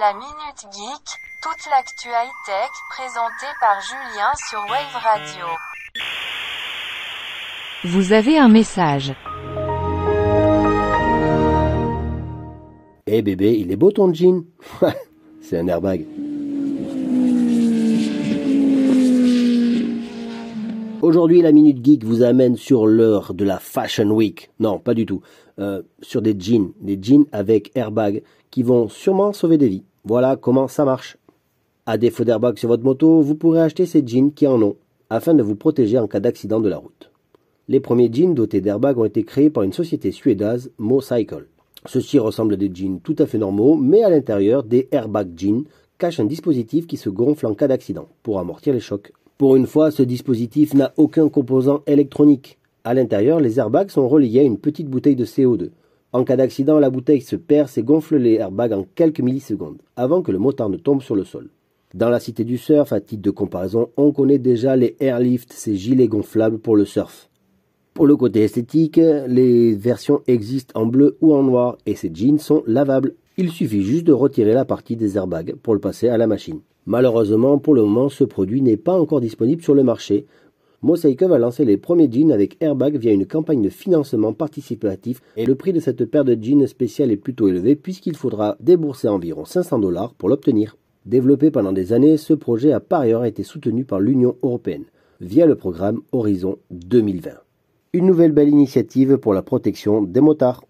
La Minute Geek, toute l'actu high-tech présentée par Julien sur Wave Radio. Vous avez un message. Eh bébé, il est beau ton jean C'est un airbag. Aujourd'hui, la Minute Geek vous amène sur l'heure de la Fashion Week. Non, pas du tout. Euh, sur des jeans, des jeans avec airbag qui vont sûrement sauver des vies. Voilà comment ça marche. À défaut d'airbag sur votre moto, vous pourrez acheter ces jeans qui en ont, afin de vous protéger en cas d'accident de la route. Les premiers jeans dotés d'airbag ont été créés par une société suédoise, Mocycle. Ceux-ci ressemblent à des jeans tout à fait normaux, mais à l'intérieur, des airbag jeans cachent un dispositif qui se gonfle en cas d'accident, pour amortir les chocs. Pour une fois, ce dispositif n'a aucun composant électronique. À l'intérieur, les airbags sont reliés à une petite bouteille de CO2. En cas d'accident, la bouteille se perce et gonfle les airbags en quelques millisecondes, avant que le motard ne tombe sur le sol. Dans la cité du surf, à titre de comparaison, on connaît déjà les airlift, ces gilets gonflables pour le surf. Pour le côté esthétique, les versions existent en bleu ou en noir et ces jeans sont lavables. Il suffit juste de retirer la partie des airbags pour le passer à la machine. Malheureusement, pour le moment, ce produit n'est pas encore disponible sur le marché. Mosaic va lancer les premiers jeans avec airbag via une campagne de financement participatif et le prix de cette paire de jeans spéciale est plutôt élevé puisqu'il faudra débourser environ 500 dollars pour l'obtenir. Développé pendant des années, ce projet a par ailleurs été soutenu par l'Union européenne via le programme Horizon 2020 une nouvelle belle initiative pour la protection des motards.